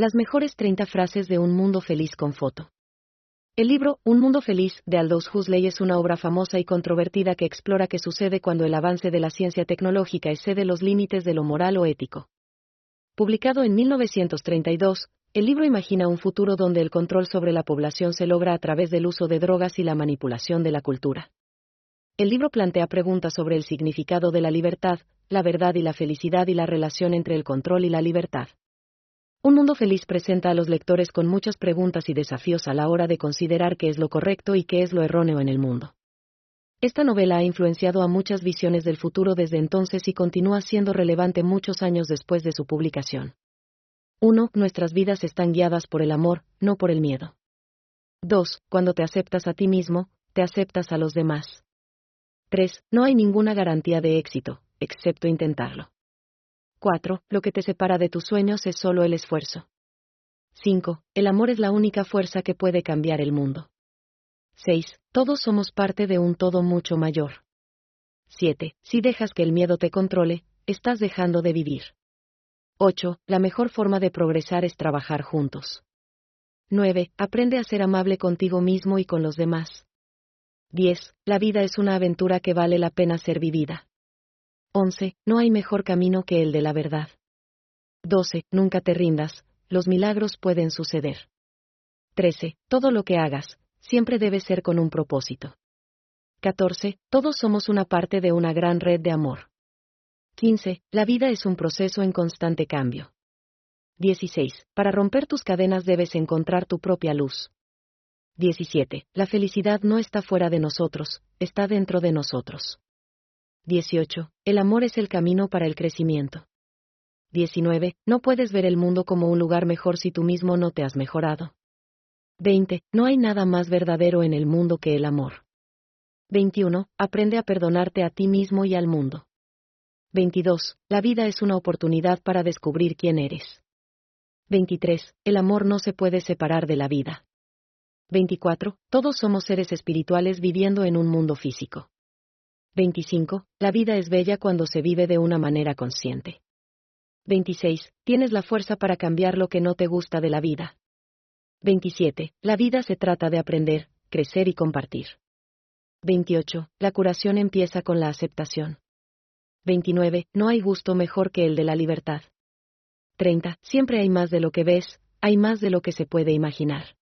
Las mejores 30 frases de un mundo feliz con foto. El libro Un Mundo Feliz de Aldous Huxley es una obra famosa y controvertida que explora qué sucede cuando el avance de la ciencia tecnológica excede los límites de lo moral o ético. Publicado en 1932, el libro imagina un futuro donde el control sobre la población se logra a través del uso de drogas y la manipulación de la cultura. El libro plantea preguntas sobre el significado de la libertad, la verdad y la felicidad y la relación entre el control y la libertad. Un mundo feliz presenta a los lectores con muchas preguntas y desafíos a la hora de considerar qué es lo correcto y qué es lo erróneo en el mundo. Esta novela ha influenciado a muchas visiones del futuro desde entonces y continúa siendo relevante muchos años después de su publicación. 1. Nuestras vidas están guiadas por el amor, no por el miedo. 2. Cuando te aceptas a ti mismo, te aceptas a los demás. 3. No hay ninguna garantía de éxito, excepto intentarlo. 4. Lo que te separa de tus sueños es solo el esfuerzo. 5. El amor es la única fuerza que puede cambiar el mundo. 6. Todos somos parte de un todo mucho mayor. 7. Si dejas que el miedo te controle, estás dejando de vivir. 8. La mejor forma de progresar es trabajar juntos. 9. Aprende a ser amable contigo mismo y con los demás. 10. La vida es una aventura que vale la pena ser vivida. 11. No hay mejor camino que el de la verdad. 12. Nunca te rindas, los milagros pueden suceder. 13. Todo lo que hagas, siempre debe ser con un propósito. 14. Todos somos una parte de una gran red de amor. 15. La vida es un proceso en constante cambio. 16. Para romper tus cadenas debes encontrar tu propia luz. 17. La felicidad no está fuera de nosotros, está dentro de nosotros. 18. El amor es el camino para el crecimiento. 19. No puedes ver el mundo como un lugar mejor si tú mismo no te has mejorado. 20. No hay nada más verdadero en el mundo que el amor. 21. Aprende a perdonarte a ti mismo y al mundo. 22. La vida es una oportunidad para descubrir quién eres. 23. El amor no se puede separar de la vida. 24. Todos somos seres espirituales viviendo en un mundo físico. 25. La vida es bella cuando se vive de una manera consciente. 26. Tienes la fuerza para cambiar lo que no te gusta de la vida. 27. La vida se trata de aprender, crecer y compartir. 28. La curación empieza con la aceptación. 29. No hay gusto mejor que el de la libertad. 30. Siempre hay más de lo que ves, hay más de lo que se puede imaginar.